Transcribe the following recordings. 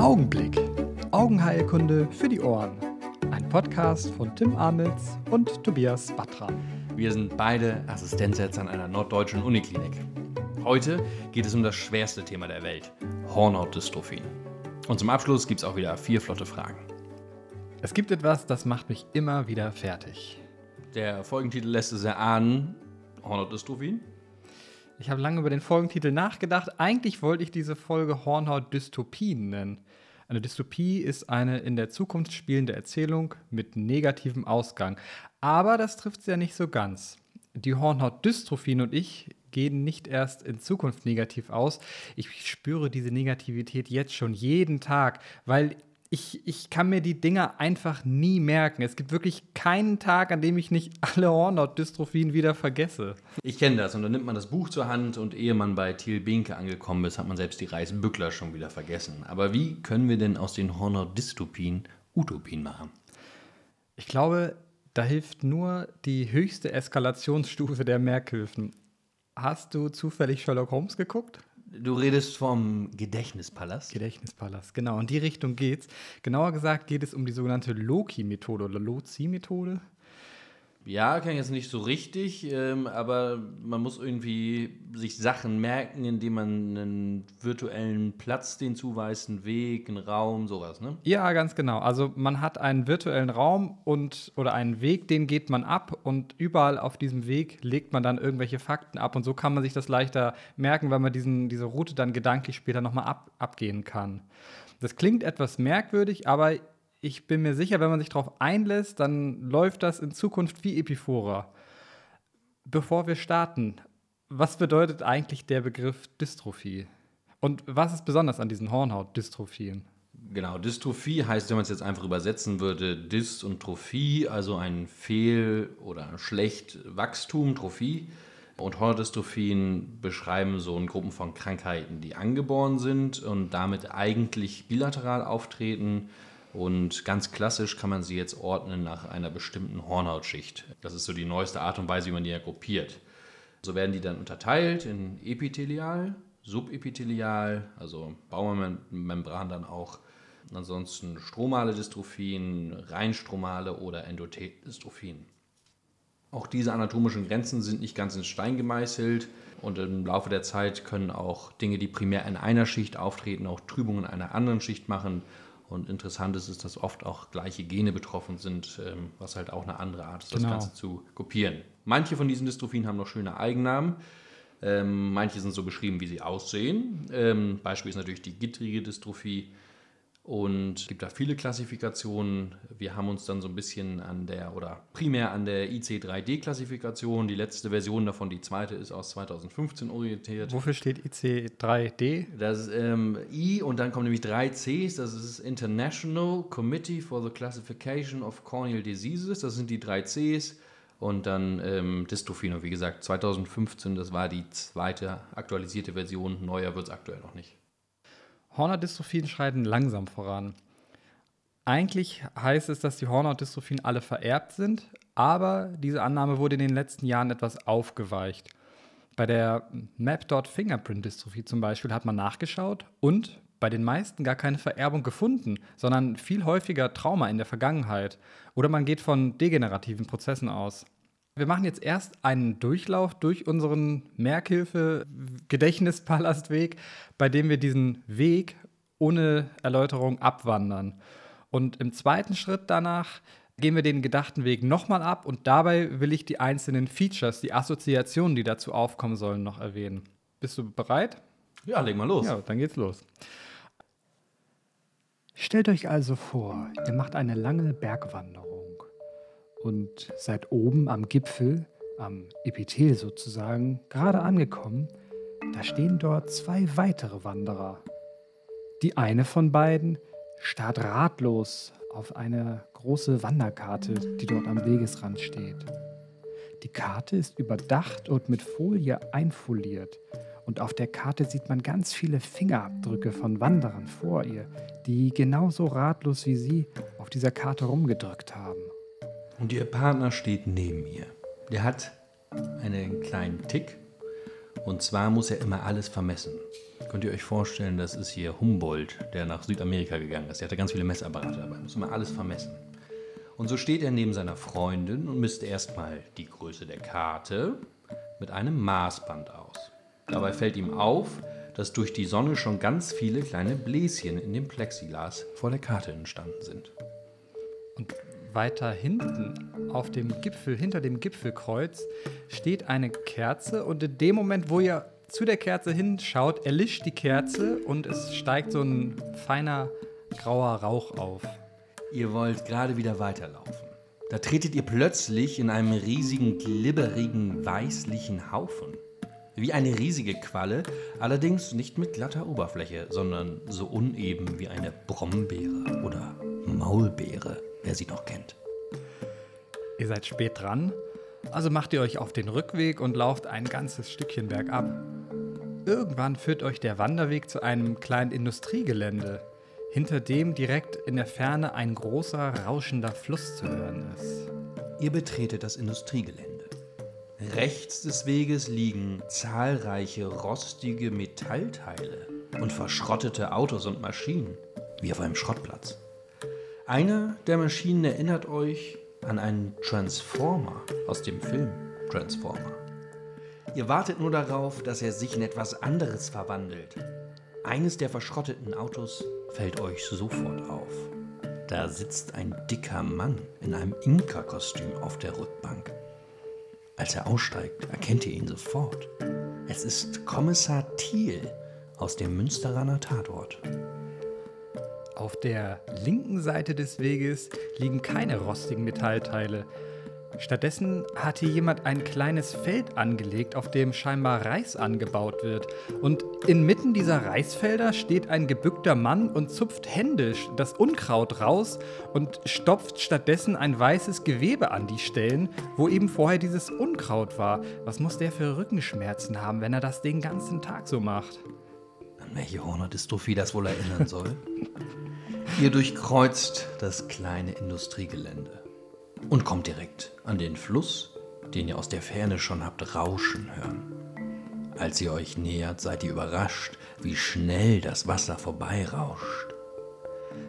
Augenblick. Augenheilkunde für die Ohren. Ein Podcast von Tim Amitz und Tobias Batra. Wir sind beide Assistenzärzte an einer norddeutschen Uniklinik. Heute geht es um das schwerste Thema der Welt, Hornhautdystrophien. Und zum Abschluss gibt es auch wieder vier flotte Fragen. Es gibt etwas, das macht mich immer wieder fertig. Der Folgentitel lässt es erahnen, Hornhautdystrophien. Ich habe lange über den Folgentitel nachgedacht. Eigentlich wollte ich diese Folge Hornhaut-Dystopien nennen. Eine Dystopie ist eine in der Zukunft spielende Erzählung mit negativem Ausgang. Aber das trifft es ja nicht so ganz. Die Hornhaut-Dystrophien und ich gehen nicht erst in Zukunft negativ aus. Ich spüre diese Negativität jetzt schon jeden Tag, weil ich, ich kann mir die Dinger einfach nie merken. Es gibt wirklich keinen Tag, an dem ich nicht alle Hornhaut-Dystrophien wieder vergesse. Ich kenne das und dann nimmt man das Buch zur Hand und ehe man bei Thiel Binke angekommen ist, hat man selbst die Reisbückler schon wieder vergessen. Aber wie können wir denn aus den Hornhaut-Dystopien Utopien machen? Ich glaube, da hilft nur die höchste Eskalationsstufe der Merkhilfen. Hast du zufällig Sherlock Holmes geguckt? Du redest vom Gedächtnispalast. Gedächtnispalast, genau. In die Richtung geht's. Genauer gesagt geht es um die sogenannte Loki-Methode oder Lozi-Methode. Ja, kann ich jetzt nicht so richtig, ähm, aber man muss irgendwie sich Sachen merken, indem man einen virtuellen Platz den zuweist, einen Weg, einen Raum, sowas, ne? Ja, ganz genau. Also man hat einen virtuellen Raum und oder einen Weg, den geht man ab und überall auf diesem Weg legt man dann irgendwelche Fakten ab und so kann man sich das leichter merken, weil man diesen, diese Route dann gedanklich später nochmal ab, abgehen kann. Das klingt etwas merkwürdig, aber ich bin mir sicher, wenn man sich darauf einlässt, dann läuft das in Zukunft wie Epiphora. Bevor wir starten, was bedeutet eigentlich der Begriff Dystrophie? Und was ist besonders an diesen Hornhautdystrophien? Genau, Dystrophie heißt, wenn man es jetzt einfach übersetzen würde, Dys und Trophie, also ein Fehl- oder schlecht Wachstum, Trophie. Und Hornhautdystrophien beschreiben so eine Gruppen von Krankheiten, die angeboren sind und damit eigentlich bilateral auftreten und ganz klassisch kann man sie jetzt ordnen nach einer bestimmten Hornhautschicht. Das ist so die neueste Art und Weise, wie man die ja gruppiert. So werden die dann unterteilt in epithelial, subepithelial, also Baumembran dann auch. Ansonsten stromale Dystrophien, reinstromale oder Endotheldystophien. Auch diese anatomischen Grenzen sind nicht ganz in Stein gemeißelt und im Laufe der Zeit können auch Dinge, die primär in einer Schicht auftreten, auch Trübungen in einer anderen Schicht machen und interessant ist, ist, dass oft auch gleiche Gene betroffen sind, ähm, was halt auch eine andere Art ist, das genau. Ganze zu kopieren. Manche von diesen Dystrophien haben noch schöne Eigennamen. Ähm, manche sind so beschrieben, wie sie aussehen. Ähm, Beispiel ist natürlich die gittrige Dystrophie. Und es gibt da viele Klassifikationen. Wir haben uns dann so ein bisschen an der, oder primär an der IC3D-Klassifikation, die letzte Version davon, die zweite ist aus 2015 orientiert. Wofür steht IC3D? Das ist ähm, I und dann kommen nämlich drei Cs. Das ist International Committee for the Classification of Corneal Diseases. Das sind die drei Cs. Und dann ähm, Dystrophien. Und wie gesagt, 2015, das war die zweite aktualisierte Version. Neuer wird es aktuell noch nicht. Hornhautdystrophien schreiten langsam voran. Eigentlich heißt es, dass die Hornhautdystrophien alle vererbt sind, aber diese Annahme wurde in den letzten Jahren etwas aufgeweicht. Bei der Map-Dot-Fingerprint-Dystrophie zum Beispiel hat man nachgeschaut und bei den meisten gar keine Vererbung gefunden, sondern viel häufiger Trauma in der Vergangenheit. Oder man geht von degenerativen Prozessen aus. Wir machen jetzt erst einen Durchlauf durch unseren Merkhilfe-Gedächtnispalastweg, bei dem wir diesen Weg ohne Erläuterung abwandern. Und im zweiten Schritt danach gehen wir den gedachten Weg nochmal ab und dabei will ich die einzelnen Features, die Assoziationen, die dazu aufkommen sollen, noch erwähnen. Bist du bereit? Ja, leg mal los. Ja, dann geht's los. Stellt euch also vor, ihr macht eine lange Bergwanderung und seid oben am Gipfel, am Epithel sozusagen, gerade angekommen, da stehen dort zwei weitere Wanderer. Die eine von beiden starrt ratlos auf eine große Wanderkarte, die dort am Wegesrand steht. Die Karte ist überdacht und mit Folie einfoliert. Und auf der Karte sieht man ganz viele Fingerabdrücke von Wanderern vor ihr, die genauso ratlos wie sie auf dieser Karte rumgedrückt haben. Und ihr Partner steht neben ihr. Der hat einen kleinen Tick Und zwar muss er immer alles vermessen. Könnt ihr euch vorstellen, das ist hier Humboldt, der nach Südamerika gegangen ist. Der hatte ganz viele Messapparate dabei, muss immer alles vermessen. Und so steht er neben seiner Freundin und misst erstmal die Größe der Karte mit einem Maßband aus. Dabei fällt ihm auf, dass durch die Sonne schon ganz viele kleine Bläschen in dem Plexiglas vor der Karte entstanden sind. Und weiter hinten auf dem Gipfel, hinter dem Gipfelkreuz, steht eine Kerze und in dem Moment, wo ihr zu der Kerze hinschaut, erlischt die Kerze und es steigt so ein feiner grauer Rauch auf. Ihr wollt gerade wieder weiterlaufen. Da tretet ihr plötzlich in einem riesigen, glibberigen, weißlichen Haufen. Wie eine riesige Qualle, allerdings nicht mit glatter Oberfläche, sondern so uneben wie eine Brombeere oder Maulbeere, wer sie noch kennt. Ihr seid spät dran, also macht ihr euch auf den Rückweg und lauft ein ganzes Stückchen bergab. Irgendwann führt euch der Wanderweg zu einem kleinen Industriegelände, hinter dem direkt in der Ferne ein großer, rauschender Fluss zu hören ist. Ihr betretet das Industriegelände. Rechts des Weges liegen zahlreiche rostige Metallteile und verschrottete Autos und Maschinen, wie auf einem Schrottplatz. Eine der Maschinen erinnert euch an einen Transformer aus dem Film Transformer. Ihr wartet nur darauf, dass er sich in etwas anderes verwandelt. Eines der verschrotteten Autos fällt euch sofort auf. Da sitzt ein dicker Mann in einem Inka-Kostüm auf der Rückbank. Als er aussteigt, erkennt ihr ihn sofort. Es ist Kommissar Thiel aus dem Münsteraner Tatort. Auf der linken Seite des Weges liegen keine rostigen Metallteile. Stattdessen hat hier jemand ein kleines Feld angelegt, auf dem scheinbar Reis angebaut wird. Und inmitten dieser Reisfelder steht ein gebückter Mann und zupft händisch das Unkraut raus und stopft stattdessen ein weißes Gewebe an die Stellen, wo eben vorher dieses Unkraut war. Was muss der für Rückenschmerzen haben, wenn er das den ganzen Tag so macht? An welche Hornerdystrophie das wohl erinnern soll? Ihr durchkreuzt das kleine Industriegelände und kommt direkt an den Fluss, den ihr aus der Ferne schon habt rauschen hören. Als ihr euch nähert, seid ihr überrascht, wie schnell das Wasser vorbeirauscht.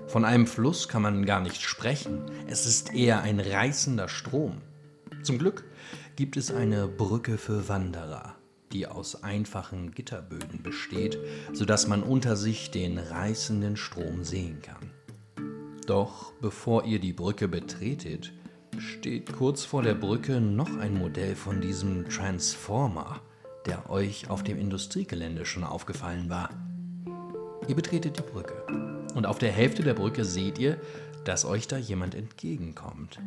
Von einem Fluss kann man gar nicht sprechen, es ist eher ein reißender Strom. Zum Glück gibt es eine Brücke für Wanderer, die aus einfachen Gitterböden besteht, sodass man unter sich den reißenden Strom sehen kann. Doch bevor ihr die Brücke betretet, steht kurz vor der Brücke noch ein Modell von diesem Transformer, der euch auf dem Industriegelände schon aufgefallen war. Ihr betretet die Brücke und auf der Hälfte der Brücke seht ihr, dass euch da jemand entgegenkommt.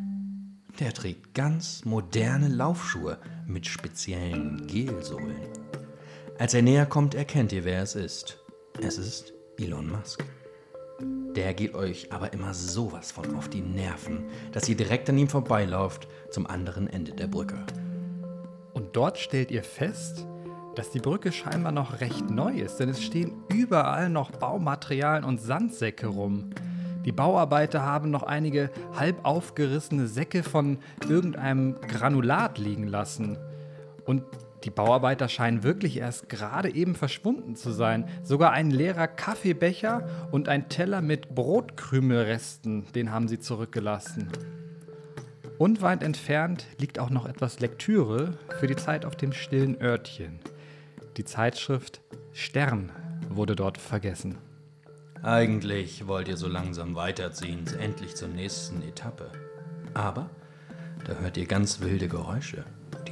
Der trägt ganz moderne Laufschuhe mit speziellen Gelsohlen. Als er näher kommt, erkennt ihr, wer es ist. Es ist Elon Musk. Der geht euch aber immer sowas von auf die Nerven, dass ihr direkt an ihm vorbeilauft zum anderen Ende der Brücke. Und dort stellt ihr fest, dass die Brücke scheinbar noch recht neu ist, denn es stehen überall noch Baumaterialien und Sandsäcke rum. Die Bauarbeiter haben noch einige halb aufgerissene Säcke von irgendeinem Granulat liegen lassen. Und die Bauarbeiter scheinen wirklich erst gerade eben verschwunden zu sein. Sogar ein leerer Kaffeebecher und ein Teller mit Brotkrümelresten, den haben sie zurückgelassen. Unweit entfernt liegt auch noch etwas Lektüre für die Zeit auf dem stillen Örtchen. Die Zeitschrift Stern wurde dort vergessen. Eigentlich wollt ihr so langsam weiterziehen, endlich zur nächsten Etappe. Aber da hört ihr ganz wilde Geräusche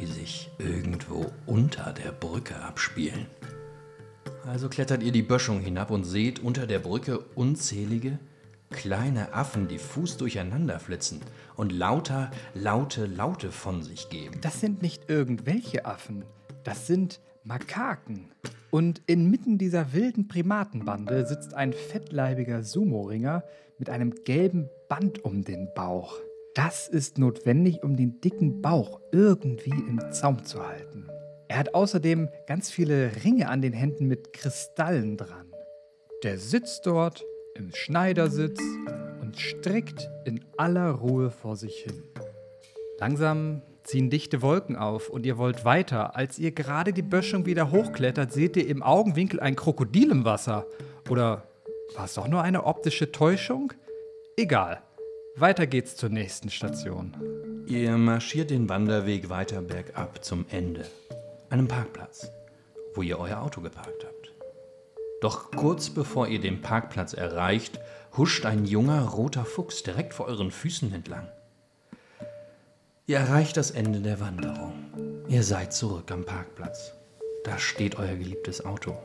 die sich irgendwo unter der Brücke abspielen. Also klettert ihr die Böschung hinab und seht unter der Brücke unzählige kleine Affen, die Fuß durcheinander flitzen und lauter, laute Laute von sich geben. Das sind nicht irgendwelche Affen, das sind Makaken. Und inmitten dieser wilden Primatenbande sitzt ein fettleibiger Sumo-Ringer mit einem gelben Band um den Bauch. Das ist notwendig, um den dicken Bauch irgendwie im Zaum zu halten. Er hat außerdem ganz viele Ringe an den Händen mit Kristallen dran. Der sitzt dort im Schneidersitz und strickt in aller Ruhe vor sich hin. Langsam ziehen dichte Wolken auf und ihr wollt weiter. Als ihr gerade die Böschung wieder hochklettert, seht ihr im Augenwinkel ein Krokodil im Wasser. Oder war es doch nur eine optische Täuschung? Egal. Weiter geht's zur nächsten Station. Ihr marschiert den Wanderweg weiter bergab zum Ende, einem Parkplatz, wo ihr euer Auto geparkt habt. Doch kurz bevor ihr den Parkplatz erreicht, huscht ein junger roter Fuchs direkt vor euren Füßen entlang. Ihr erreicht das Ende der Wanderung. Ihr seid zurück am Parkplatz. Da steht euer geliebtes Auto.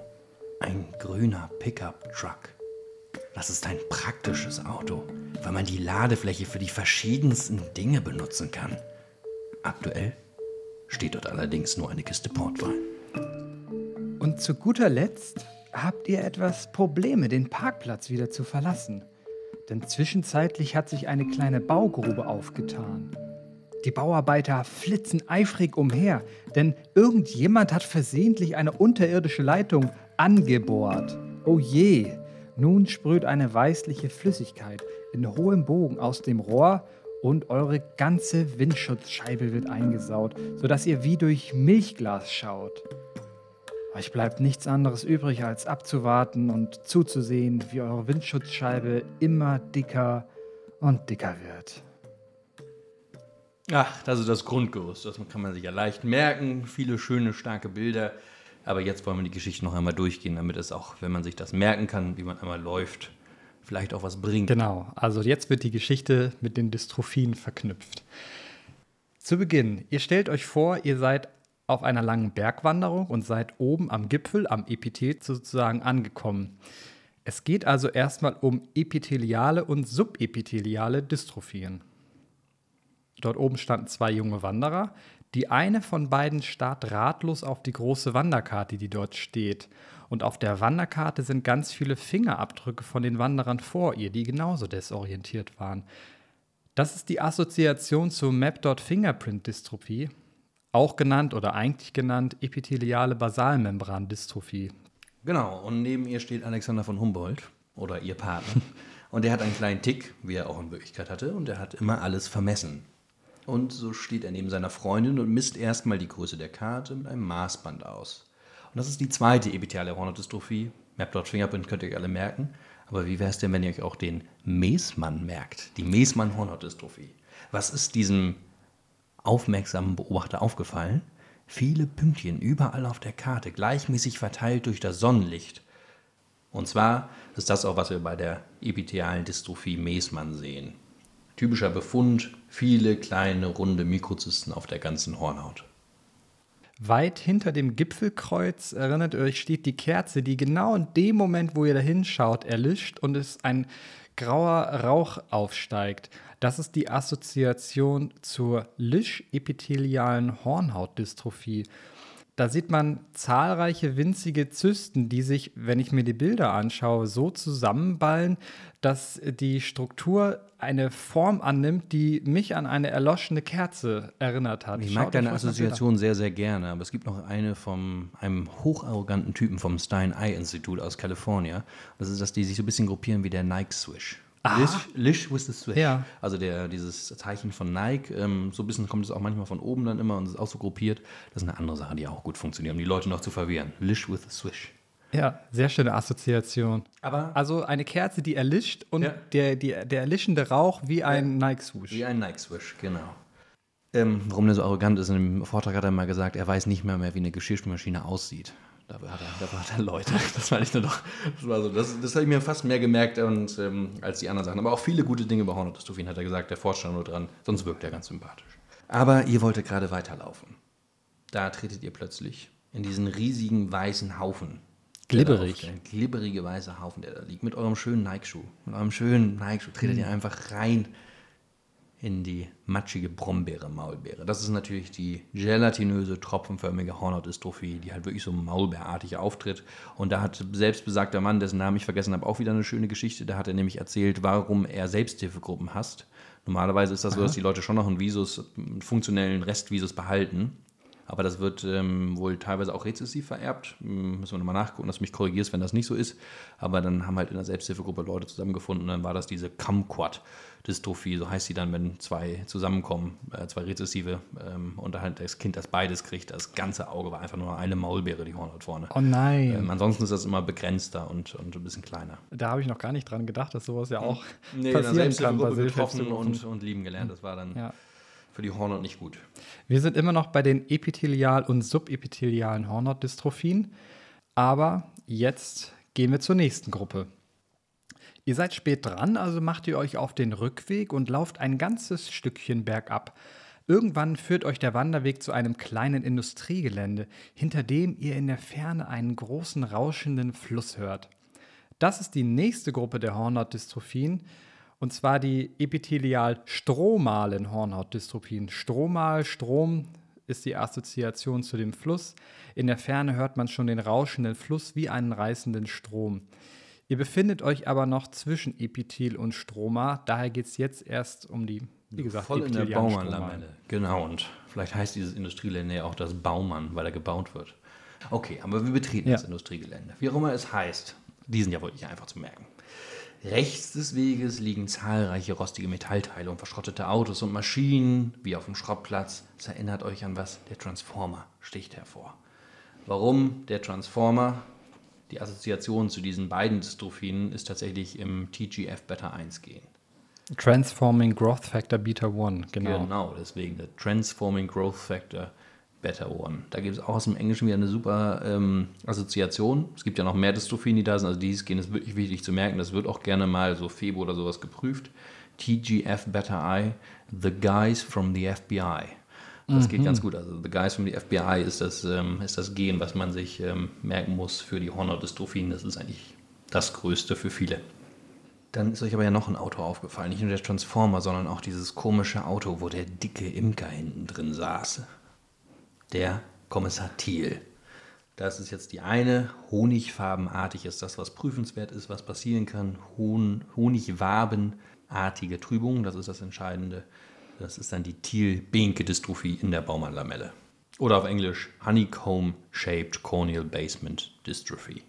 Ein grüner Pickup-Truck. Das ist ein praktisches Auto, weil man die Ladefläche für die verschiedensten Dinge benutzen kann. Aktuell steht dort allerdings nur eine Kiste Portwein. Und zu guter Letzt habt ihr etwas Probleme, den Parkplatz wieder zu verlassen. Denn zwischenzeitlich hat sich eine kleine Baugrube aufgetan. Die Bauarbeiter flitzen eifrig umher, denn irgendjemand hat versehentlich eine unterirdische Leitung angebohrt. Oh je, nun sprüht eine weißliche Flüssigkeit in hohem Bogen aus dem Rohr und eure ganze Windschutzscheibe wird eingesaut, sodass ihr wie durch Milchglas schaut. Euch bleibt nichts anderes übrig, als abzuwarten und zuzusehen, wie eure Windschutzscheibe immer dicker und dicker wird. Ach, das ist das Grundgerüst. Das kann man sich ja leicht merken. Viele schöne, starke Bilder. Aber jetzt wollen wir die Geschichte noch einmal durchgehen, damit es auch, wenn man sich das merken kann, wie man einmal läuft, vielleicht auch was bringt. Genau, also jetzt wird die Geschichte mit den Dystrophien verknüpft. Zu Beginn, ihr stellt euch vor, ihr seid auf einer langen Bergwanderung und seid oben am Gipfel, am Epithel sozusagen angekommen. Es geht also erstmal um epitheliale und subepitheliale Dystrophien. Dort oben standen zwei junge Wanderer. Die eine von beiden starrt ratlos auf die große Wanderkarte, die dort steht. Und auf der Wanderkarte sind ganz viele Fingerabdrücke von den Wanderern vor ihr, die genauso desorientiert waren. Das ist die Assoziation zur Map-Fingerprint-Dystrophie, auch genannt oder eigentlich genannt epitheliale Basalmembran-Dystrophie. Genau, und neben ihr steht Alexander von Humboldt oder ihr Partner. und der hat einen kleinen Tick, wie er auch in Wirklichkeit hatte, und er hat immer alles vermessen. Und so steht er neben seiner Freundin und misst erstmal die Größe der Karte mit einem Maßband aus. Und das ist die zweite epitheliale Hornhautdystrophie. Mapdot Fingerprint könnt ihr euch alle merken. Aber wie wäre es denn, wenn ihr euch auch den Meesmann merkt? Die Meesmann-Hornhautdystrophie. Was ist diesem aufmerksamen Beobachter aufgefallen? Viele Pünktchen überall auf der Karte, gleichmäßig verteilt durch das Sonnenlicht. Und zwar ist das auch, was wir bei der epithelialen Dystrophie Meesmann sehen. Typischer Befund, viele kleine runde Mikrozysten auf der ganzen Hornhaut. Weit hinter dem Gipfelkreuz, erinnert euch, steht die Kerze, die genau in dem Moment, wo ihr da hinschaut, erlischt und es ein grauer Rauch aufsteigt. Das ist die Assoziation zur lisch-epithelialen Hornhautdystrophie. Da sieht man zahlreiche winzige Zysten, die sich, wenn ich mir die Bilder anschaue, so zusammenballen, dass die Struktur eine Form annimmt, die mich an eine erloschene Kerze erinnert hat. Ich mag Schaut deine Assoziation sehr, sehr gerne, aber es gibt noch eine von einem hocharroganten Typen vom Stein Eye Institut aus Kalifornien. Das ist, dass die sich so ein bisschen gruppieren wie der Nike Swish. Lish, Lish with the Switch. Ja. Also der, dieses Zeichen von Nike, ähm, so ein bisschen kommt es auch manchmal von oben dann immer und ist auch so gruppiert. Das ist eine andere Sache, die auch gut funktioniert, um die Leute noch zu verwirren. Lish with the Swish. Ja, sehr schöne Assoziation. Aber also eine Kerze, die erlischt und ja. der, die, der erlischende Rauch wie ein ja. Nike Swoosh. Wie ein Nike Swoosh, genau. Ähm, warum der so arrogant ist, in dem Vortrag hat er mal gesagt, er weiß nicht mehr, mehr wie eine Geschirrspülmaschine aussieht. Dafür hat er, dafür hat er Leute. Das war nicht nur doch. Das, war so, das, das habe ich mir fast mehr gemerkt und, ähm, als die anderen Sachen. Aber auch viele gute Dinge bei Hornodystrophin hat er gesagt, der forscht da nur dran, sonst wirkt er ganz sympathisch. Aber ihr wolltet gerade weiterlaufen. Da tretet ihr plötzlich in diesen riesigen weißen Haufen. Glibberig. Der glibberige weiße Haufen, der da liegt. Mit eurem schönen Nike-Schuh. Mit eurem schönen Nike-Schuh tretet mhm. ihr einfach rein in die matschige Brombeere, Maulbeere. Das ist natürlich die gelatinöse, tropfenförmige Hornhautdystrophie, die halt wirklich so maulbeerartig auftritt. Und da hat selbst besagter Mann, dessen Namen ich vergessen habe, auch wieder eine schöne Geschichte. Da hat er nämlich erzählt, warum er Selbsthilfegruppen hasst. Normalerweise ist das so, dass die Leute schon noch einen Visus, einen funktionellen Restvisus behalten. Aber das wird ähm, wohl teilweise auch rezessiv vererbt. Hm, müssen wir nochmal nachgucken, dass du mich korrigierst, wenn das nicht so ist. Aber dann haben halt in der Selbsthilfegruppe Leute zusammengefunden und dann war das diese Kumquat-Dystrophie, so heißt sie dann, wenn zwei zusammenkommen, äh, zwei rezessive ähm, und halt das Kind das beides kriegt. Das ganze Auge war einfach nur eine Maulbeere, die Hornhaut vorne. Oh nein. Ähm, ansonsten ist das immer begrenzter und, und ein bisschen kleiner. Da habe ich noch gar nicht dran gedacht, dass sowas ja auch Nee, passieren kann Selbsthilfegruppe getroffen und, und lieben gelernt. Das war dann Ja. Für die Hornhaut nicht gut. Wir sind immer noch bei den epithelial- und subepithelialen Hornhautdystrophien, aber jetzt gehen wir zur nächsten Gruppe. Ihr seid spät dran, also macht ihr euch auf den Rückweg und lauft ein ganzes Stückchen bergab. Irgendwann führt euch der Wanderweg zu einem kleinen Industriegelände, hinter dem ihr in der Ferne einen großen rauschenden Fluss hört. Das ist die nächste Gruppe der Hornhautdystrophien, und zwar die epithelial-stromalen Hornhautdystrophien. Stromal, Strom ist die Assoziation zu dem Fluss. In der Ferne hört man schon den rauschenden Fluss wie einen reißenden Strom. Ihr befindet euch aber noch zwischen Epithel und Stroma, daher geht es jetzt erst um die, wie gesagt, Voll in der Baumann-Lamelle. Genau, und vielleicht heißt dieses Industriegelände ja auch das Baumann, weil er gebaut wird. Okay, aber wir betreten Ja. das Industriegelände. Wie auch immer es heißt, die sind ja wohl nicht einfach zu merken. Rechts des Weges liegen zahlreiche rostige Metallteile und verschrottete Autos und Maschinen, wie auf dem Schrottplatz. Es erinnert euch an was? Der Transformer sticht hervor. Warum der Transformer? Die Assoziation zu diesen beiden Dystrophien ist tatsächlich im TGF-Beta-1-Gen. Transforming Growth Factor Beta 1, genau. Genau, deswegen der Transforming Growth Factor One. Da gibt es auch aus dem Englischen wieder eine super ähm, Assoziation. Es gibt ja noch mehr Dystrophien, die da sind. Also dieses Gen ist wirklich wichtig zu merken. Das wird auch gerne mal so Febo oder sowas geprüft. TGF Beta I, The Guys from the FBI. Das geht ganz gut. Also The Guys from the FBI ist das, ähm, ist das Gen, was man sich ähm, merken muss für die Hornhautdystrophien. Das ist eigentlich das Größte für viele. Dann ist euch aber ja noch ein Auto aufgefallen. Nicht nur der Transformer, sondern auch dieses komische Auto, wo der dicke Imker hinten drin saß. Der Kommissar Thiel. Das ist jetzt die eine. Honigfarbenartig ist das, was prüfenswert ist, was passieren kann. Hon Honigwabenartige Trübung, das ist das Entscheidende. Das ist dann die Thiel-Behnke-Dystrophie in der Baumann-Lamelle. Oder auf Englisch Honeycomb-Shaped Corneal Basement Dystrophy.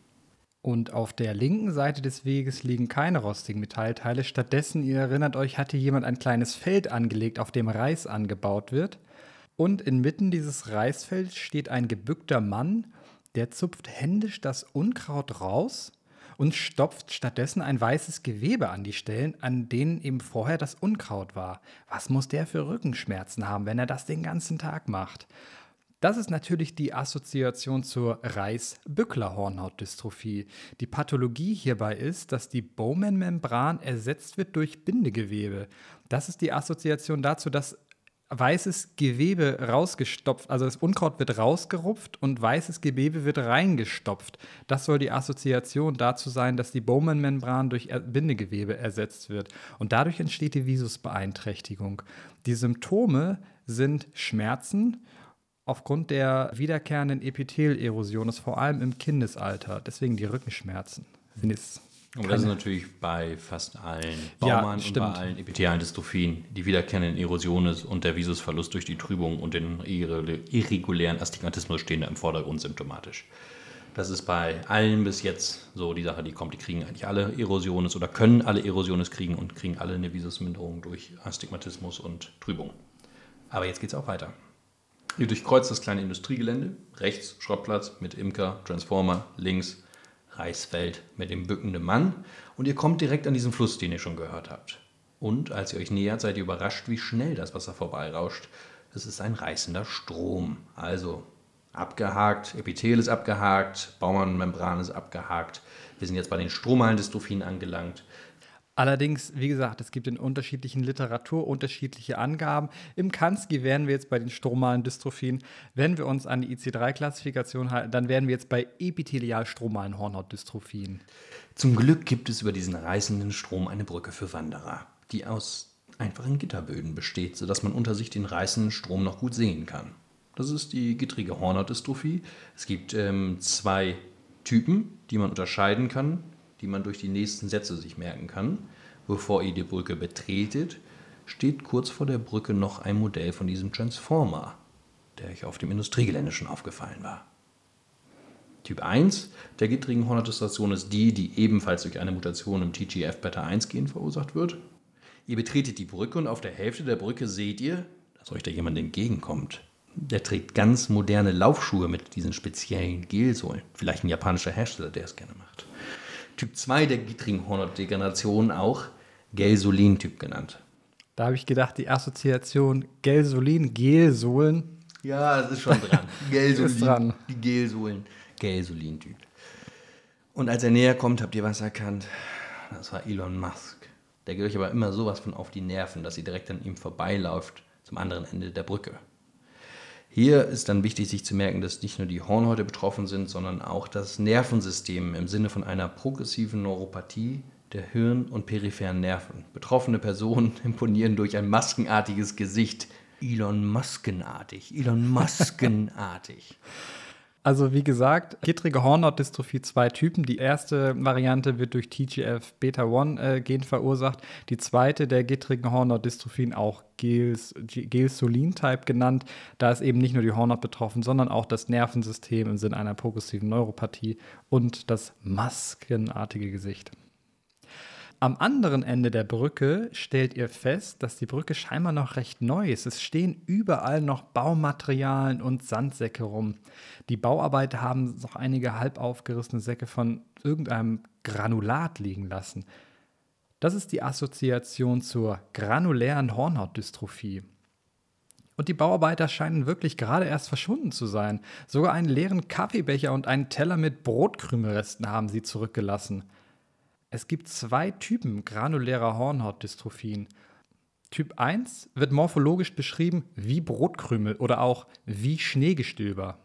Und auf der linken Seite des Weges liegen keine rostigen Metallteile. Stattdessen, ihr erinnert euch, hatte jemand ein kleines Feld angelegt, auf dem Reis angebaut wird. Und inmitten dieses Reisfelds steht ein gebückter Mann, der zupft händisch das Unkraut raus und stopft stattdessen ein weißes Gewebe an die Stellen, an denen eben vorher das Unkraut war. Was muss der für Rückenschmerzen haben, wenn er das den ganzen Tag macht? Das ist natürlich die Assoziation zur Reis-Bückler-Hornhautdystrophie. Die Pathologie hierbei ist, dass die Bowman-Membran ersetzt wird durch Bindegewebe. Das ist die Assoziation dazu, dass weißes Gewebe rausgestopft, also das Unkraut wird rausgerupft und weißes Gewebe wird reingestopft. Das soll die Assoziation dazu sein, dass die Bowman-Membran durch Bindegewebe ersetzt wird. Und dadurch entsteht die Visusbeeinträchtigung. Die Symptome sind Schmerzen, aufgrund der wiederkehrenden Epithelerosion ist vor allem im Kindesalter, deswegen die Rückenschmerzen. Es Aber das ist natürlich bei fast allen Ja, Baumann und stimmt. bei allen epithelialen Dystrophien die wiederkehrenden Erosionen und der Visusverlust durch die Trübung und den irre- irregulären Astigmatismus stehen da im Vordergrund symptomatisch. Das ist bei allen bis jetzt so die Sache, die kommt. Die kriegen eigentlich alle Erosiones oder können alle Erosiones kriegen und kriegen alle eine Visusminderung durch Astigmatismus und Trübung. Aber jetzt geht es auch weiter. Ihr durchkreuzt das kleine Industriegelände. Rechts Schrottplatz mit Imker, Transformer. Links Reisfeld mit dem bückenden Mann. Und ihr kommt direkt an diesen Fluss, den ihr schon gehört habt. Und als ihr euch nähert, seid ihr überrascht, wie schnell das Wasser vorbeirauscht. Es ist ein reißender Strom. Also abgehakt, Epithel ist abgehakt, Baumann-Membran ist abgehakt. Wir sind jetzt bei den stromalen Dystrophien angelangt. Allerdings, wie gesagt, es gibt in unterschiedlichen Literatur unterschiedliche Angaben. Im Kansky wären wir jetzt bei den stromalen Dystrophien. Wenn wir uns an die IC3-Klassifikation halten, dann wären wir jetzt bei epithelial-stromalen Hornhautdystrophien. Zum Glück gibt es über diesen reißenden Strom eine Brücke für Wanderer, die aus einfachen Gitterböden besteht, sodass man unter sich den reißenden Strom noch gut sehen kann. Das ist die gittrige Hornhautdystrophie. Es gibt ähm, zwei Typen, die man unterscheiden kann, die man durch die nächsten Sätze sich merken kann. Bevor ihr die Brücke betretet, steht kurz vor der Brücke noch ein Modell von diesem Transformer. der euch auf dem Industriegelände schon aufgefallen war. Typ 1 der gittrigen Hornhautdistorsion ist die, die ebenfalls durch eine Mutation im TGF-Beta-1-Gen verursacht wird. Ihr betretet die Brücke und auf der Hälfte der Brücke seht ihr, dass euch da jemand entgegenkommt. Der trägt ganz moderne Laufschuhe mit diesen speziellen Gelsohlen. Vielleicht ein japanischer Hersteller, der es gerne macht. Typ 2 der gittrigen Hornhautdegeneration auch Gelsolin-Typ genannt. Da habe ich gedacht, die Assoziation Gelsolin, Gelsohlen. Ja, das ist schon dran. Gelsolin, Ist dran. die Gelsohlen. Gelsolin-Typ. Und als er näher kommt, habt ihr was erkannt. Das war Elon Musk. Der geht euch aber immer sowas von auf die Nerven, dass ihr direkt an ihm vorbeiläuft zum anderen Ende der Brücke. Hier ist dann wichtig, sich zu merken, dass nicht nur die Hornhäute betroffen sind, sondern auch das Nervensystem im Sinne von einer progressiven Neuropathie der Hirn- und peripheren Nerven. Betroffene Personen imponieren durch ein maskenartiges Gesicht. Elon Muskenartig. Elon Muskenartig. Also wie gesagt, gittrige Hornhautdystrophie zwei Typen. Die erste Variante wird durch TGF-Beta-1-Gen verursacht. Die zweite der gittrigen Hornhautdystrophien auch Gels, Gelsolin-Type genannt. Da ist eben nicht nur die Hornhaut betroffen, sondern auch das Nervensystem im Sinne einer progressiven Neuropathie und das maskenartige Gesicht. Am anderen Ende der Brücke stellt ihr fest, dass die Brücke scheinbar noch recht neu ist. Es stehen überall noch Baumaterialien und Sandsäcke rum. Die Bauarbeiter haben noch einige halb aufgerissene Säcke von irgendeinem Granulat liegen lassen. Das ist die Assoziation zur granulären Hornhautdystrophie. Und die Bauarbeiter scheinen wirklich gerade erst verschwunden zu sein. Sogar einen leeren Kaffeebecher und einen Teller mit Brotkrümelresten haben sie zurückgelassen. Es gibt zwei Typen granulärer Hornhautdystrophien. Typ 1 wird morphologisch beschrieben wie Brotkrümel oder auch wie Schneegestöber.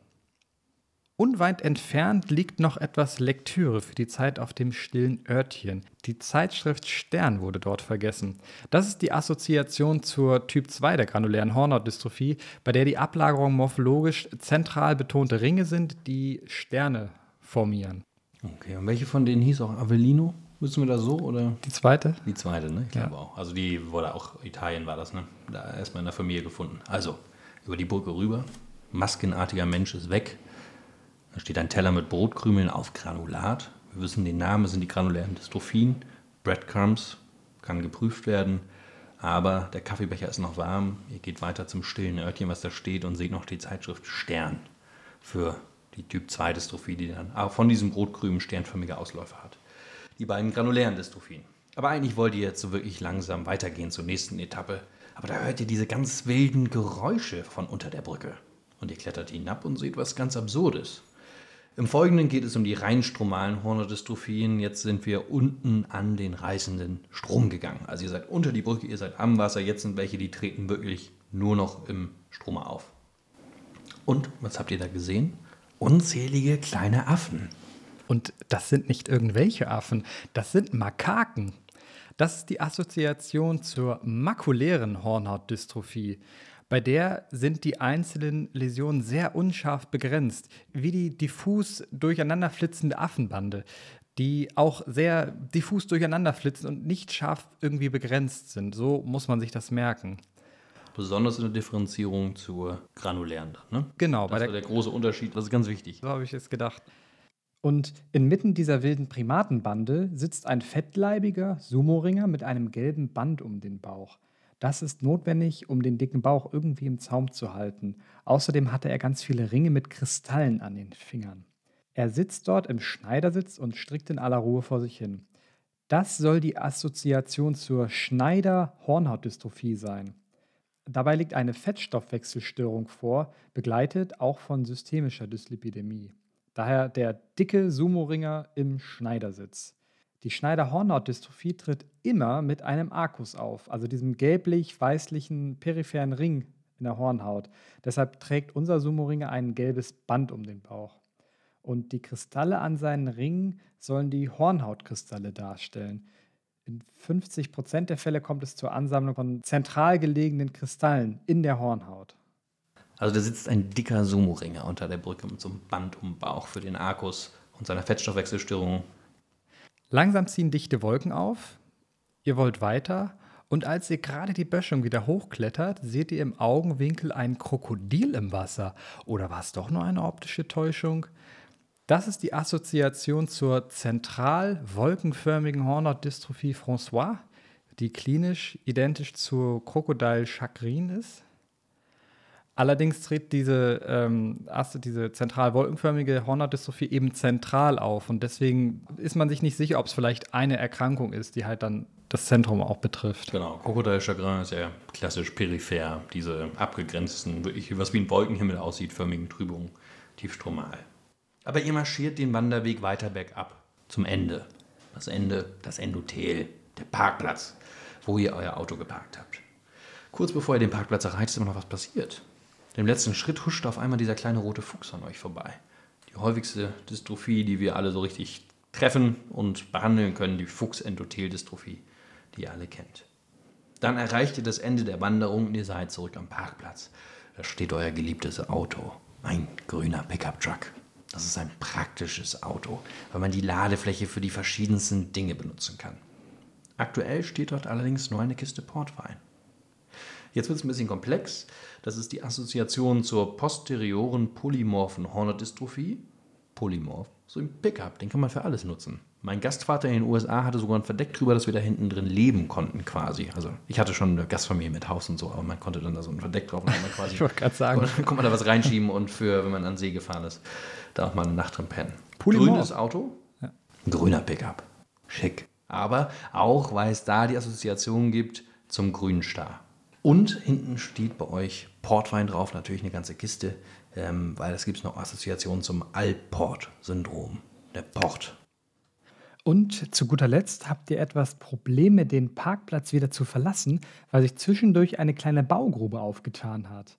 Unweit entfernt liegt noch etwas Lektüre für die Zeit auf dem stillen Örtchen. Die Zeitschrift Stern wurde dort vergessen. Das ist die Assoziation zur Typ 2 der granulären Hornhautdystrophie, bei der die Ablagerungen morphologisch zentral betonte Ringe sind, die Sterne formieren. Okay, und welche von denen hieß auch Avellino? Wissen wir da so oder? Die zweite? Die zweite, ne? Ich Ja. glaube auch. Also die wurde auch, Italien war das, ne? Da erstmal in der Familie gefunden. Also, über die Brücke rüber. Maskenartiger Mensch ist weg. Da steht ein Teller mit Brotkrümeln auf Granulat. Wir wissen den Namen, es sind die granulären Dystrophien. Breadcrumbs kann geprüft werden. Aber der Kaffeebecher ist noch warm. Ihr geht weiter zum stillen Örtchen, was da steht, und seht noch die Zeitschrift Stern für die Typ 2 Dystrophie, die dann auch von diesem Brotkrümen sternförmige Ausläufer hat die beiden granulären Dystrophien. Aber eigentlich wollt ihr jetzt so wirklich langsam weitergehen zur nächsten Etappe. Aber da hört ihr diese ganz wilden Geräusche von unter der Brücke. Und ihr klettert hinab und seht was ganz Absurdes. Im Folgenden geht es um die rein stromalen Hornodystrophien. Jetzt sind wir unten an den reißenden Strom gegangen. Also ihr seid unter die Brücke, ihr seid am Wasser. Jetzt sind welche, die treten wirklich nur noch im Strom auf. Und was habt ihr da gesehen? Unzählige kleine Affen. Und das sind nicht irgendwelche Affen, das sind Makaken. Das ist die Assoziation zur makulären Hornhautdystrophie. Bei der sind die einzelnen Läsionen sehr unscharf begrenzt, wie die diffus durcheinanderflitzende Affenbande, die auch sehr diffus durcheinanderflitzen und nicht scharf irgendwie begrenzt sind. So muss man sich das merken. Besonders in der Differenzierung zur granulären. Ne? Genau, Das bei der, der große Unterschied. Das ist ganz wichtig. so habe ich es gedacht. Und inmitten dieser wilden Primatenbande sitzt ein fettleibiger Sumo-Ringer mit einem gelben Band um den Bauch. Das ist notwendig, um den dicken Bauch irgendwie im Zaum zu halten. Außerdem hatte er ganz viele Ringe mit Kristallen an den Fingern. Er sitzt dort im Schneidersitz und strickt in aller Ruhe vor sich hin. Das soll die Assoziation zur Schneider-Hornhautdystrophie sein. Dabei liegt eine Fettstoffwechselstörung vor, begleitet auch von systemischer Dyslipidämie. Daher der dicke Sumo-Ringer im Schneidersitz. Die Schneider-Hornhaut-Dystrophie tritt immer mit einem Arkus auf, also diesem gelblich-weißlichen peripheren Ring in der Hornhaut. Deshalb trägt unser Sumo-Ringer ein gelbes Band um den Bauch. Und die Kristalle an seinen Ringen sollen die Hornhautkristalle darstellen. In 50% der Fälle kommt es zur Ansammlung von zentral gelegenen Kristallen in der Hornhaut. Also da sitzt ein dicker Sumo-Ringer unter der Brücke mit so einem Band um Bauch für den Arkus und seiner Fettstoffwechselstörung. Langsam ziehen dichte Wolken auf. Ihr wollt weiter Und als ihr gerade die Böschung wieder hochklettert, seht ihr im Augenwinkel ein Krokodil im Wasser. Oder war es doch nur eine optische Täuschung? Das ist die Assoziation zur zentral wolkenförmigen Hornhautdystrophie François, die klinisch identisch zur Krokodil Chagrin ist. Allerdings tritt diese, ähm, diese zentral wolkenförmige Hornhautdystrophie eben zentral auf und deswegen ist man sich nicht sicher, ob es vielleicht eine Erkrankung ist, die halt dann das Zentrum auch betrifft. Genau, Krokodil Chagrin ist ja klassisch peripher, diese abgegrenzten, wirklich was wie ein Wolkenhimmel aussieht, förmigen Trübungen, tiefstromal. Aber ihr marschiert den Wanderweg weiter bergab, zum Ende. Das Ende, das Endothel, der Parkplatz, wo ihr euer Auto geparkt habt. Kurz bevor ihr den Parkplatz erreicht, ist immer noch was passiert. Im letzten Schritt huscht auf einmal dieser kleine rote Fuchs an euch vorbei. Die häufigste Dystrophie, die wir alle so richtig treffen und behandeln können, die Fuchsendotheldystrophie, die ihr alle kennt. Dann erreicht ihr das Ende der Wanderung und ihr seid zurück am Parkplatz. Da steht euer geliebtes Auto. Ein grüner Pickup-Truck. Das ist ein praktisches Auto, weil man die Ladefläche für die verschiedensten Dinge benutzen kann. Aktuell steht dort allerdings nur eine Kiste Portwein. Jetzt wird es ein bisschen komplex. Das ist die Assoziation zur posterioren polymorphen Hornerdystrophie. Polymorph, so ein Pickup, den kann man für alles nutzen. Mein Gastvater in den USA hatte sogar ein Verdeck drüber, dass wir da hinten drin leben konnten quasi. Also ich hatte schon eine Gastfamilie mit Haus und so, aber man konnte dann da so ein Verdeck drauf machen. Quasi, ich wollte gerade sagen. Und konnte man da was reinschieben und für, wenn man an den See gefahren ist, da auch mal eine Nacht drin pennen. Polymorph. Grünes Auto, ja. grüner Pickup. Schick. Aber auch, weil es da die Assoziation gibt zum grünen Star. Und hinten steht bei euch Portwein drauf, natürlich eine ganze Kiste, ähm, weil es gibt noch Assoziationen zum Alport-Syndrom, der Port. Und zu guter Letzt habt ihr etwas Probleme, den Parkplatz wieder zu verlassen, weil sich zwischendurch eine kleine Baugrube aufgetan hat.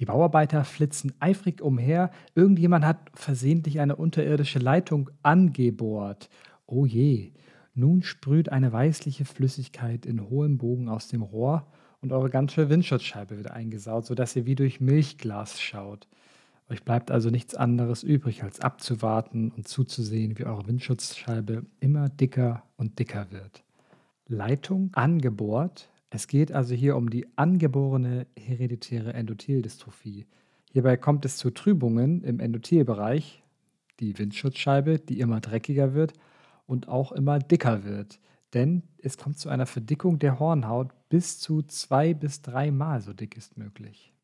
Die Bauarbeiter flitzen eifrig umher. Irgendjemand hat versehentlich eine unterirdische Leitung angebohrt. Oh je, nun sprüht eine weißliche Flüssigkeit in hohem Bogen aus dem Rohr und eure ganze Windschutzscheibe wird eingesaut, sodass ihr wie durch Milchglas schaut. Euch bleibt also nichts anderes übrig, als abzuwarten und zuzusehen, wie eure Windschutzscheibe immer dicker und dicker wird. Leitung angebohrt. Es geht also hier um die angeborene hereditäre Endotheldystrophie. Hierbei kommt es zu Trübungen im Endothelbereich, die Windschutzscheibe, die immer dreckiger wird und auch immer dicker wird denn es kommt zu einer Verdickung der Hornhaut bis zu zwei bis dreimal so dick ist möglich.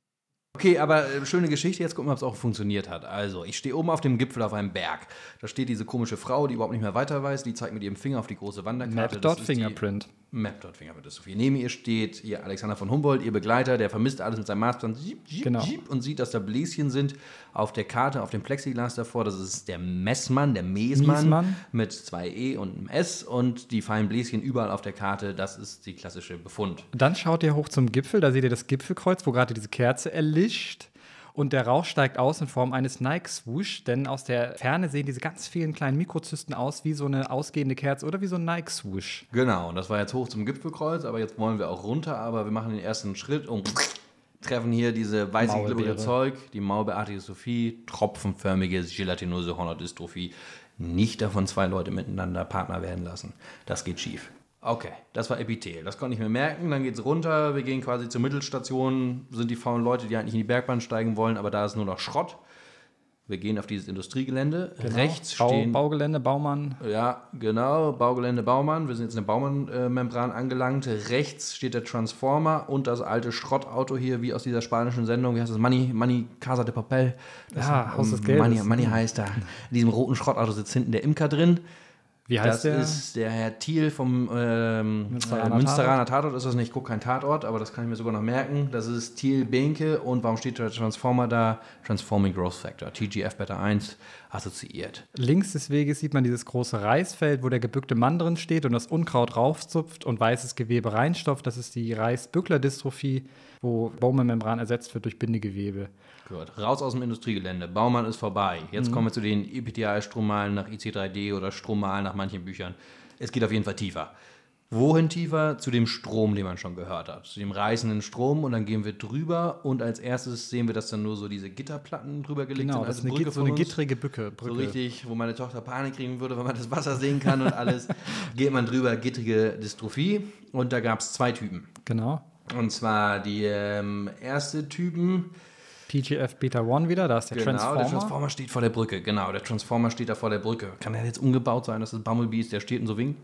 Okay, aber äh, schöne Geschichte. Jetzt gucken wir, ob es auch funktioniert hat. Also, ich stehe oben auf dem Gipfel auf einem Berg. Da steht diese komische Frau, die überhaupt nicht mehr weiter weiß. Die zeigt mit ihrem Finger auf die große Wanderkarte. Map Fingerprint. Map.fingerprint ist so viel. Neben ihr steht ihr Alexander von Humboldt, ihr Begleiter, der vermisst alles mit seinem Maßband genau. und sieht, dass da Bläschen sind auf der Karte, auf dem Plexiglas davor. Das ist der Messmann, der Mesmann, Miesmann. mit zwei E und einem S und die feinen Bläschen überall auf der Karte. Das ist die klassische Befund. Dann schaut ihr hoch zum Gipfel, da seht ihr das Gipfelkreuz, wo gerade diese Kerze erlischt und der Rauch steigt aus in Form eines Nike-Swoosh, denn aus der Ferne sehen diese ganz vielen kleinen Mikrozysten aus wie so eine ausgehende Kerze oder wie so ein Nike-Swoosh. Genau, und das war jetzt hoch zum Gipfelkreuz, aber jetzt wollen wir auch runter, aber wir machen den ersten Schritt und treffen hier diese weiße glibberige Zeug, die maulbeartige Sophie, tropfenförmige gelatinose Hornodystrophie. Nicht davon zwei Leute miteinander Partner werden lassen. Das geht schief. Okay, das war Epithel. Das konnte ich mir merken. Dann geht es runter. Wir gehen quasi zur Mittelstation. Sind die faulen Leute, die eigentlich in die Bergbahn steigen wollen, aber da ist nur noch Schrott. Wir gehen auf dieses Industriegelände. Genau. Rechts Bau, stehen. Baugelände, Baumann. Ja, genau. Baugelände, Baumann. Wir sind jetzt in der Baumann-Membran angelangt. Rechts steht der Transformer und das alte Schrottauto hier, wie aus dieser spanischen Sendung. Wie heißt das? Money, Money Casa de Papel. Das ja, Haus des Geldes. Money, Money heißt da. In diesem roten Schrottauto sitzt hinten der Imker drin. Wie heißt das der? Das ist der Herr Thiel vom ähm, Münsteraner, äh, Münsteraner Tatort. Tatort. ist das nicht. Ich gucke kein Tatort, aber das kann ich mir sogar noch merken. Das ist Thiel Benke und warum steht der Transformer da? Transforming Growth Factor, TGF Beta 1 assoziiert. Links des Weges sieht man dieses große Reisfeld, wo der gebückte Mann drin steht und das Unkraut raufzupft und weißes Gewebe reinstopft. Das ist die Reis-Bückler-Dystrophie, wo Baumann-Membran ersetzt wird durch Bindegewebe. Gut, raus aus dem Industriegelände. Baumann ist vorbei. Jetzt mhm. kommen wir zu den EPTI-Stromalen nach IC3D oder Stromalen nach manchen Büchern. Es geht auf jeden Fall tiefer. Wohin tiefer? Zu dem Strom, den man schon gehört hat. Zu dem reißenden Strom und dann gehen wir drüber und als erstes sehen wir, dass dann nur so diese Gitterplatten drüber gelegt Genau, sind. das ist eine, Brücke so eine gittrige Bücke. So Brücke. richtig, wo meine Tochter Panik kriegen würde, wenn man das Wasser sehen kann und alles. geht man drüber, gittrige Dystrophie. Und da gab es zwei Typen. Genau. Und zwar die ähm, erste Typen, PGF Beta 1 wieder, da ist der genau, Transformer. der Transformer steht vor der Brücke. Genau, der Transformer steht da vor der Brücke. Kann er jetzt umgebaut sein, dass das Bumblebee ist, der steht und so winkt?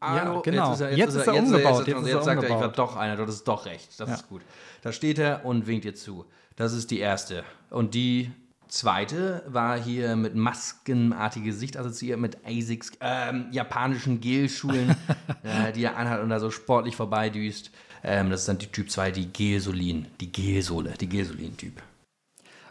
Hallo, genau. Jetzt ist er, Jetzt ist er umgebaut, Jetzt, er sagt er, ich war doch einer, das ist doch recht. Das Ja. ist gut. Da steht er und winkt dir zu. Das ist die erste. Und die zweite war hier mit maskenartige Gesicht assoziiert, mit Isaacs ähm, japanischen Gelschuhen, äh, die er anhat und da so sportlich vorbeidüst. Ähm, das ist dann die Typ 2, die Gelsolin, die Gelsohle, die Gelsolin-Typ.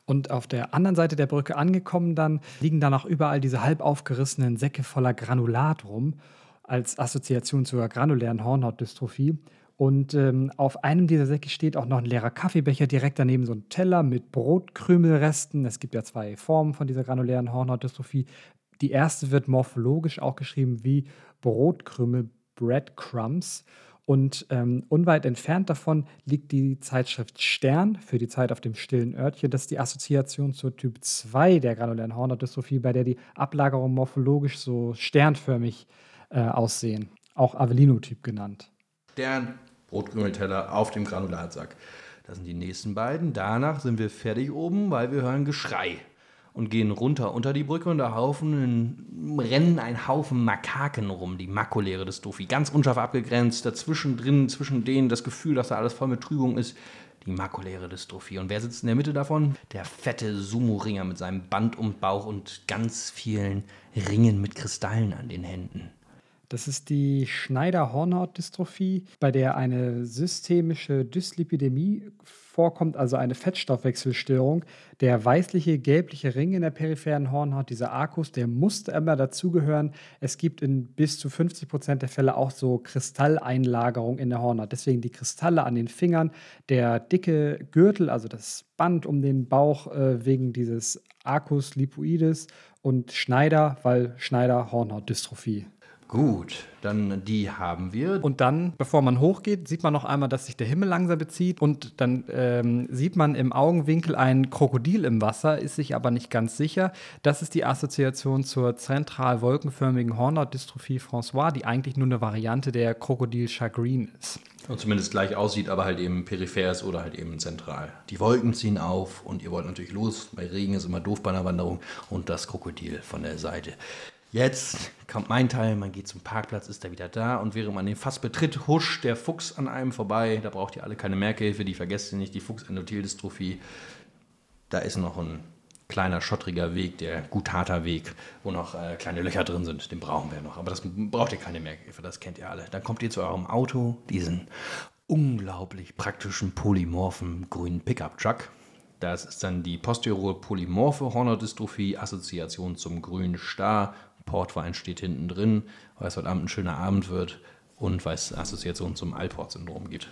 Und auf der anderen Seite der Brücke angekommen, dann liegen da noch überall diese halb aufgerissenen Säcke voller Granulat rum, als Assoziation zur granulären Hornhautdystrophie. Und ähm, auf einem dieser Säcke steht auch noch ein leerer Kaffeebecher, direkt daneben so ein Teller mit Brotkrümelresten. Es gibt ja zwei Formen von dieser granulären Hornhautdystrophie. Die erste wird morphologisch auch geschrieben wie Brotkrümel, Breadcrumbs. Und ähm, unweit entfernt davon liegt die Zeitschrift Stern für die Zeit auf dem stillen Örtchen. Das ist die Assoziation zur Typ 2 der granulären Hornhautdystrophie, bei der die Ablagerungen morphologisch so sternförmig äh, aussehen. Auch Avellino-Typ genannt. Stern, Brotkrümelteller auf dem Granulatsack. Das sind die nächsten beiden. Danach sind wir fertig oben, weil wir hören Geschrei und gehen runter unter die Brücke und da Haufen, rennen ein Haufen Makaken rum, die makuläre Dystrophie. Ganz unscharf abgegrenzt, dazwischen drin, zwischen denen das Gefühl, dass da alles voll mit Trübung ist. Die makuläre Dystrophie. Und wer sitzt in der Mitte davon? Der fette Sumo-Ringer mit seinem Band um Bauch und ganz vielen Ringen mit Kristallen an den Händen. Das ist die Schneider-Hornhaut-Dystrophie, bei der eine systemische Dyslipidämie vorkommt, also eine Fettstoffwechselstörung. Der weißliche, gelbliche Ring in der peripheren Hornhaut, dieser Arcus, der muss immer dazugehören. Es gibt in bis zu 50 Prozent der Fälle auch so Kristalleinlagerung in der Hornhaut. Deswegen die Kristalle an den Fingern, der dicke Gürtel, also das Band um den Bauch äh, wegen dieses Arcus lipoides und Schneider, weil Schneider Hornhautdystrophie. Gut, dann die haben wir. Und dann, bevor man hochgeht, sieht man noch einmal, dass sich der Himmel langsam bezieht. Und dann ähm, sieht man im Augenwinkel ein Krokodil im Wasser, ist sich aber nicht ganz sicher. Das ist die Assoziation zur zentral wolkenförmigen Hornhautdystrophie François, die eigentlich nur eine Variante der Krokodil Chagrin ist. Und zumindest gleich aussieht, aber halt eben peripher ist oder halt eben zentral. Die Wolken ziehen auf und ihr wollt natürlich los. Bei Regen ist immer doof bei einer Wanderung. Und das Krokodil von der Seite. Jetzt kommt mein Teil, man geht zum Parkplatz, ist er wieder da und während man den Fass betritt, huscht der Fuchs an einem vorbei. Da braucht ihr alle keine Merkhilfe, die vergesst ihr nicht, die Fuchsendothel-Dystrophie. Da ist noch ein kleiner schottriger Weg, der Gutata-Weg, wo noch äh, kleine Löcher drin sind. Den brauchen wir noch. Aber das braucht ihr keine Merkhilfe, das kennt ihr alle. Dann kommt ihr zu eurem Auto, diesen unglaublich praktischen polymorphen grünen Pickup-Truck. Das ist dann die posteriore polymorphe Hornhautdystrophie, Assoziation zum grünen Star. Portwein steht hinten drin, weil es heute Abend ein schöner Abend wird und weil es Assoziation zum Alport-Syndrom gibt.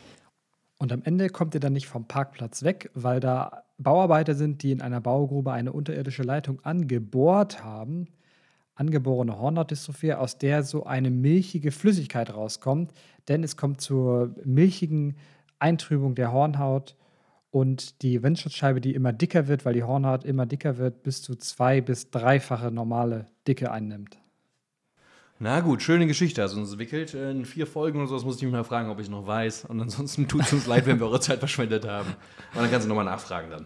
Und am Ende kommt ihr dann nicht vom Parkplatz weg, weil da Bauarbeiter sind, die in einer Baugrube eine unterirdische Leitung angebohrt haben. Angeborene Hornhautdystrophie, aus der so eine milchige Flüssigkeit rauskommt. Denn es kommt zur milchigen Eintrübung der Hornhaut und die Windschutzscheibe, die immer dicker wird, weil die Hornhaut immer dicker wird, bis zu zwei- bis dreifache normale Dicke einnimmt. Na gut, schöne Geschichte. Also uns entwickelt in vier Folgen oder so. Das muss ich mich mal fragen, ob ich noch weiß. Und ansonsten tut es uns leid, wenn wir eure Zeit verschwendet haben. Und dann kannst du nochmal nachfragen dann.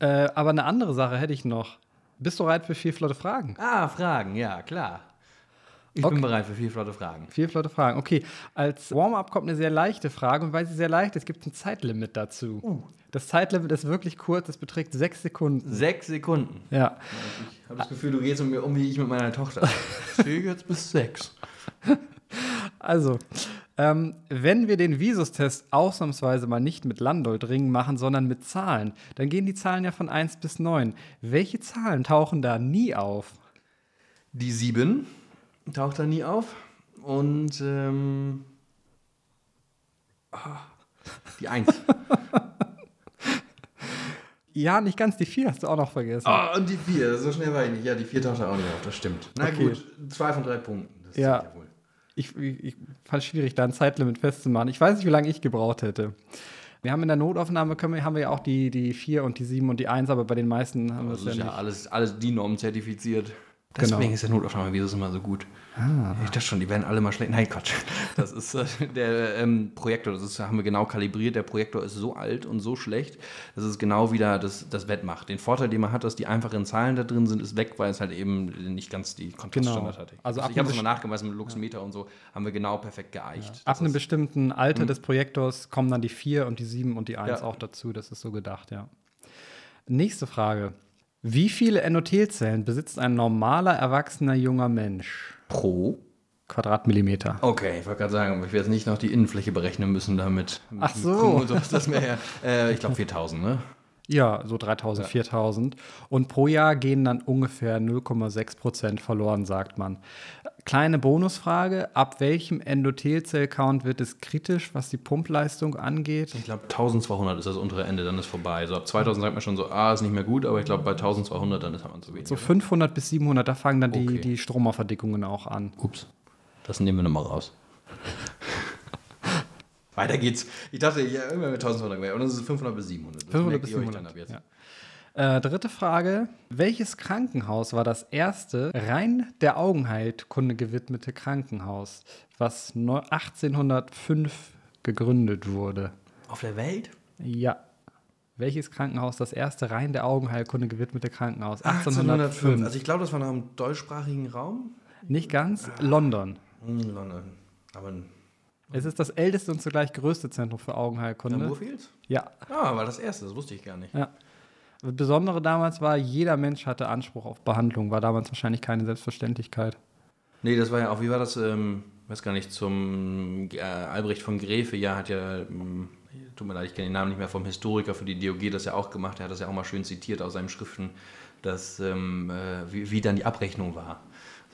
Äh, aber eine andere Sache hätte ich noch. Bist du bereit für vier flotte Fragen? Ah, Fragen, ja, klar. Ich Okay. bin bereit für vier flotte Fragen. Vier flotte Fragen. Okay, als Warm-up kommt eine sehr leichte Frage und weil sie sehr leicht ist, gibt es ein Zeitlimit dazu. Das Zeitlimit ist wirklich kurz, es beträgt sechs Sekunden. Sechs Sekunden. Ja. Ich habe das Gefühl, du gehst mit mir um wie ich mit meiner Tochter. Ich zähle jetzt bis sechs. Also, ähm, wenn wir den Visustest ausnahmsweise mal nicht mit Landolt-Ringen machen, sondern mit Zahlen, dann gehen die Zahlen ja von 1 bis 9. Welche Zahlen tauchen da nie auf? Die sieben taucht da nie auf. Und ähm, ah, die eins. Ja, nicht ganz, die 4 hast du auch noch vergessen. Ah, und die vier. So schnell war ich nicht. Ja, die vier taucht da auch nicht auf. Das stimmt. Na Okay. gut, zwei von drei Punkten. Das Ja. wohl. Ich, ich, ich fand es schwierig, da ein Zeitlimit festzumachen. Ich weiß nicht, wie lange ich gebraucht hätte. Wir haben in der Notaufnahme können wir, haben wir ja auch die, die 4 und die 7 und die 1, aber bei den meisten haben wir Das es ja ist nicht. alles, alles DIN-Norm zertifiziert. Genau. Deswegen ist der Notaufnahme Virus immer so gut. Ich dachte schon, die werden alle mal schlecht. Nein, Quatsch. Das ist äh, der ähm, Projektor, das ist, haben wir genau kalibriert. Der Projektor ist so alt und so schlecht, dass es genau wieder das, das wettmacht. Den Vorteil, den man hat, dass die einfachen Zahlen da drin sind, ist weg, weil es halt eben nicht ganz die Kontraststandard Genau. hat. Also ab ich habe es mal nachgemessen mit Luxmeter und so, haben wir genau perfekt geeicht. Ab Das einem bestimmten Alter des Projektors kommen dann die 4 und die 7 und die 1 Ja. auch dazu. Das ist so gedacht, ja. Nächste Frage. Wie viele Endothelzellen besitzt ein normaler, erwachsener junger Mensch? pro Quadratmillimeter. Okay, ich wollte gerade sagen, ich werde jetzt nicht noch die Innenfläche berechnen müssen damit. Ach so. Und so ist das mehr, äh, ich glaube 4000, ne? Ja, so 3000, 4000. Und pro Jahr gehen dann ungefähr 0,6 Prozent verloren, sagt man. Kleine Bonusfrage: Ab welchem Endothelzell-Count wird es kritisch, was die Pumpleistung angeht? Ich glaube 1200 ist das untere Ende, dann ist vorbei. So ab 2000 sagt man schon so, ah, ist nicht mehr gut, aber ich glaube bei 1200 dann ist man zu wenig. So 500 bis 700, da fangen dann die, Okay. die Stromerverdickungen auch an. Ups, das nehmen wir nochmal raus. Weiter geht's. Ich dachte, ja, immer mit 1200 wäre. Und das ist 500 bis 700. Das 500 merkt bis ihr euch 700. Dann ab jetzt. Ja. Äh, dritte Frage. Welches Krankenhaus war das erste rein der Augenheilkunde gewidmete Krankenhaus, was neu- 1805 gegründet wurde? Auf der Welt? Ja. Welches Krankenhaus das erste rein der Augenheilkunde gewidmete Krankenhaus? 1805. Also ich glaube, das war noch im deutschsprachigen Raum. Nicht ganz. London. Hm, London. Aber in Es ist das älteste und zugleich größte Zentrum für Augenheilkunde. Moorfields? Ja. Ah, war das erste, das wusste ich gar nicht. Ja. Das Besondere damals war, jeder Mensch hatte Anspruch auf Behandlung. War damals wahrscheinlich keine Selbstverständlichkeit. Nee, das war ja auch, wie war das, ähm, weiß gar nicht, zum äh, Albrecht von Gräfe, ja, hat ja, ähm, tut mir leid, ich kenne den Namen nicht mehr, vom Historiker für die DOG das ja auch gemacht, er hat das ja auch mal schön zitiert aus seinen Schriften, dass, ähm, äh, wie, wie dann die Abrechnung war.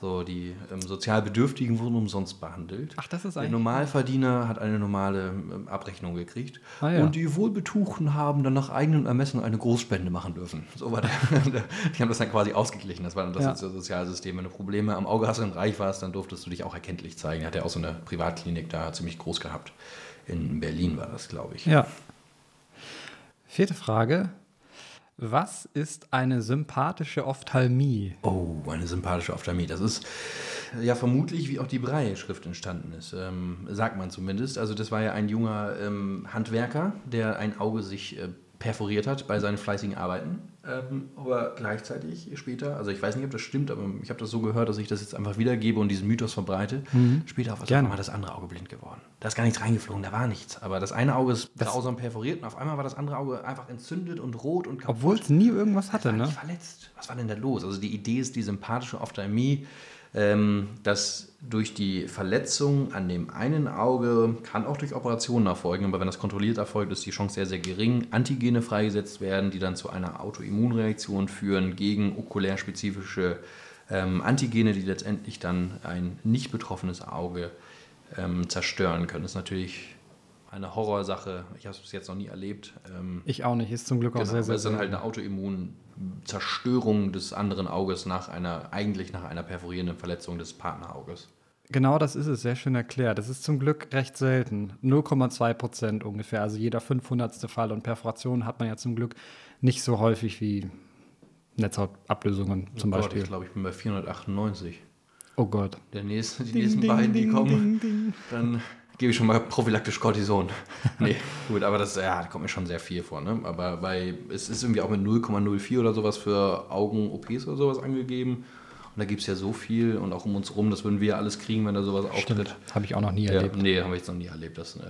So, die ähm, sozial Bedürftigen wurden umsonst behandelt. Ach, das ist Der eigentlich- Normalverdiener hat eine normale ähm, Abrechnung gekriegt. Ah, ja. Und die Wohlbetuchten haben dann nach eigenem Ermessen eine Großspende machen dürfen. So war der. die haben das dann quasi ausgeglichen. Das war dann das Ja. Sozialsystem. Wenn du Probleme am Auge hast und reich warst, dann durftest du dich auch erkenntlich zeigen. Er hat ja auch so eine Privatklinik da ziemlich groß gehabt. In Berlin war das, glaube ich. Ja. Vierte Frage. Was ist eine sympathische Ophthalmie? Oh, eine sympathische Ophthalmie. Das ist ja vermutlich, wie auch die Braille-Schrift entstanden ist, ähm, sagt man zumindest. Also das war ja ein junger ähm, Handwerker, der ein Auge sich äh, perforiert hat bei seinen fleißigen Arbeiten. Ähm, aber gleichzeitig später, also ich weiß nicht, ob das stimmt, aber ich habe das so gehört, dass ich das jetzt einfach wiedergebe und diesen Mythos verbreite. Später auf einmal das andere Auge blind geworden. Da ist gar nichts reingeflogen, da war nichts. Aber das eine Auge ist grausam perforiert und auf einmal war das andere Auge einfach entzündet und rot und kaputt. Obwohl es nie irgendwas hatte, ne? verletzt. Was war denn da los? Also die Idee ist die sympathische Ophthalmie, dass durch die Verletzung an dem einen Auge, kann auch durch Operationen erfolgen, aber wenn das kontrolliert erfolgt, ist die Chance sehr, sehr gering, Antigene freigesetzt werden, die dann zu einer Autoimmunreaktion führen gegen okulärspezifische ähm, Antigene, die letztendlich dann ein nicht betroffenes Auge ähm, zerstören können. Das ist natürlich eine Horrorsache. Ich habe es bis jetzt noch nie erlebt. Ähm, Ich auch nicht. Ist zum Glück auch Genau, sehr, sehr, es ist dann halt eine Autoimmunzerstörung des anderen Auges nach einer, eigentlich nach einer perforierenden Verletzung des Partnerauges. Genau das ist es, sehr schön erklärt. Das ist zum Glück recht selten. 0,2 Prozent ungefähr. Also jeder 500. Fall. Und Perforationen hat man ja zum Glück nicht so häufig wie Netzhautablösungen zum Oh Gott, Beispiel. ich glaube, ich bin bei 498. Oh Gott. Der nächste, die Ding, nächsten ding, beiden, die ding, kommen, ding, ding. dann gebe ich schon mal prophylaktisch Cortison. nee, gut, aber das ja, da kommt mir schon sehr viel vor. Ne? Aber bei, es ist irgendwie auch mit 0,04 oder sowas für Augen-OPs oder sowas angegeben. Und da gibt es ja so viel und auch um uns rum, das würden wir alles kriegen, wenn da sowas auftritt. Habe ich auch noch nie Ja, erlebt. nee, haben wir jetzt noch nie erlebt. Das, äh,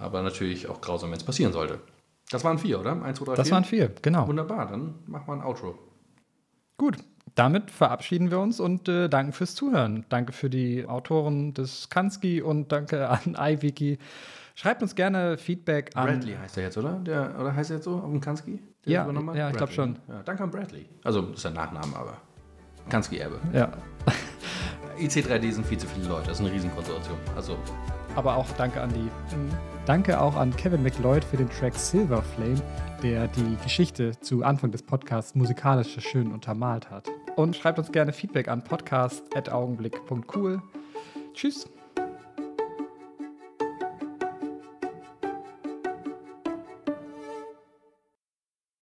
aber natürlich auch grausam, wenn es passieren sollte. Das waren vier, oder? Eins, zwei, drei, Das vier? waren vier, genau. Wunderbar, dann mach mal ein Outro. Gut, damit verabschieden wir uns und äh, danken fürs Zuhören. Danke für die Autoren des Kanski und danke an iWiki. Schreibt uns gerne Feedback an. Bradley heißt er jetzt, oder? Der, oder heißt er jetzt so auf dem Kanski? der Ja, ja, ich glaub Bradley. schon. Ja, danke an Bradley. Also, das ist ein Nachname, aber Kanski-Erbe. Ja, IC3D sind viel zu viele Leute, das ist eine Riesenkonstellation. Also, aber auch danke an die. Danke auch an Kevin McLeod für den Track Silver Flame, der die Geschichte zu Anfang des Podcasts musikalisch schön untermalt hat. Und schreibt uns gerne Feedback an podcast.augenblick.cool. Tschüss.